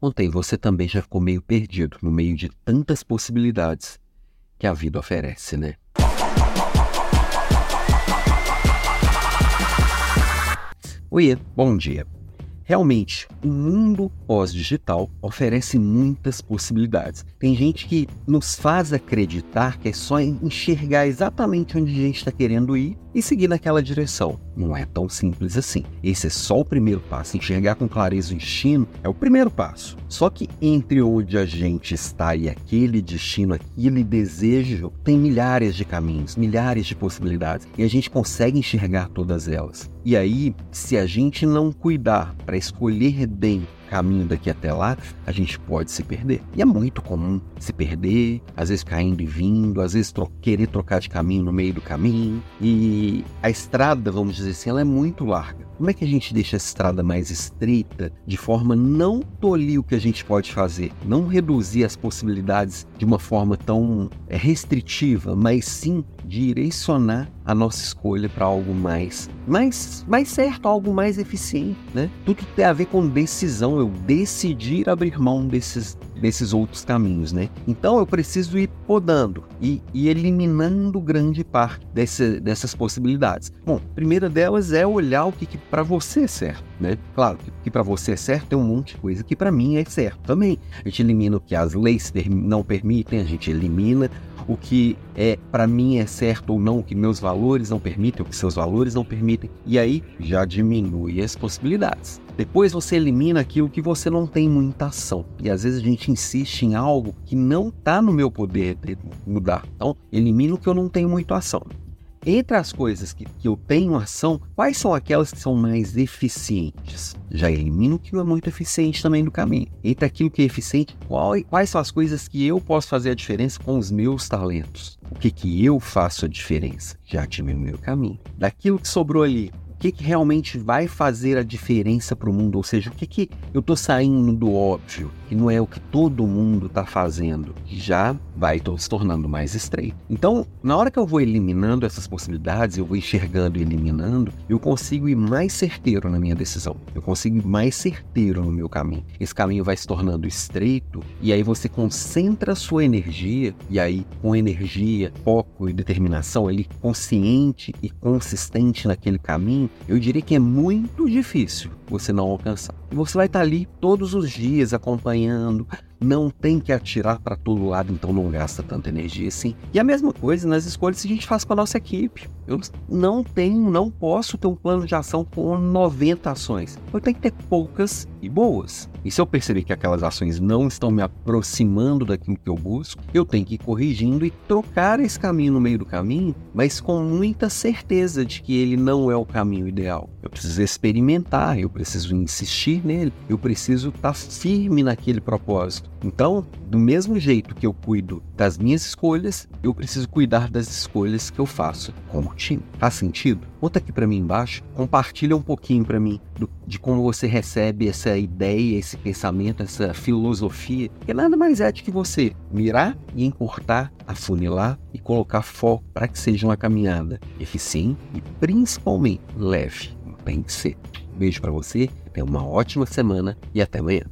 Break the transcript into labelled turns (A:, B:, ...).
A: Contei, você também já ficou meio perdido no meio de tantas possibilidades que a vida oferece, né? Oi, bom dia. Realmente, o mundo pós-digital oferece muitas possibilidades. Tem gente que nos faz acreditar que é só enxergar exatamente onde a gente está querendo ir e seguir naquela direção. Não é tão simples assim. Esse é só o primeiro passo. Enxergar com clareza o destino é o primeiro passo. Só que entre onde a gente está e aquele destino, aquele desejo, tem milhares de caminhos, milhares de possibilidades e a gente consegue enxergar todas elas. E aí, se a gente não cuidar para escolher bem caminho daqui até lá, a gente pode se perder. E é muito comum se perder, às vezes caindo e vindo, às vezes tro querer trocar de caminho no meio do caminho. E a estrada, vamos dizer assim, ela é muito larga. Como é que a gente deixa a estrada mais estreita de forma não tolir o que a gente pode fazer, não reduzir as possibilidades de uma forma tão é, restritiva, mas sim direcionar a nossa escolha para algo mais, mais, mais certo, algo mais eficiente, né? Tudo tem a ver com decisão, eu decidir abrir mão desses, desses outros caminhos, né? Então eu preciso ir podando e, e eliminando grande parte desse, dessas possibilidades. Bom, a primeira delas é olhar o que, que para você é certo, né? Claro que, que para você é certo tem um monte de coisa que para mim é certo também. A gente elimina o que as leis não permitem, a gente elimina o que é para mim é certo ou não, o que meus valores não permitem, o que seus valores não permitem, e aí já diminui as possibilidades. Depois você elimina aquilo que você não tem muita ação. E às vezes a gente insiste em algo que não está no meu poder de mudar. Então, elimina o que eu não tenho muita ação. Entre as coisas que, que eu tenho ação, quais são aquelas que são mais eficientes? Já elimino o que é muito eficiente também no caminho. Entre aquilo que é eficiente, qual, quais são as coisas que eu posso fazer a diferença com os meus talentos? O que, que eu faço a diferença? Já diminui o caminho. Daquilo que sobrou ali, que, que realmente vai fazer a diferença para o mundo, ou seja, o que, que eu estou saindo do óbvio, que não é o que todo mundo está fazendo, já vai se tornando mais estreito. Então, na hora que eu vou eliminando essas possibilidades, eu vou enxergando e eliminando, eu consigo ir mais certeiro na minha decisão, eu consigo ir mais certeiro no meu caminho. Esse caminho vai se tornando estreito e aí você concentra sua energia, e aí com energia, foco e determinação, ele consciente e consistente naquele caminho, eu diria que é muito difícil você não alcançar. Você vai estar ali todos os dias acompanhando, não tem que atirar para todo lado, então não gasta tanta energia assim. E a mesma coisa nas escolhas que a gente faz com a nossa equipe. Eu não tenho, não posso ter um plano de ação com 90 ações. Eu tenho que ter poucas e boas. E se eu perceber que aquelas ações não estão me aproximando daquilo que eu busco, eu tenho que ir corrigindo e trocar esse caminho no meio do caminho, mas com muita certeza de que ele não é o caminho ideal. Eu preciso experimentar, eu preciso insistir nele, eu preciso estar firme naquele propósito. Então, do mesmo jeito que eu cuido das minhas escolhas, eu preciso cuidar das escolhas que eu faço com o time. Faz sentido? Conta aqui para mim embaixo, compartilha um pouquinho para mim do, de como você recebe essa ideia, esse pensamento, essa filosofia, que nada mais é de que você mirar e encurtar, afunilar e colocar foco para que seja uma caminhada eficiente e principalmente leve. Que ser. Beijo para você, tenha uma ótima semana e até amanhã.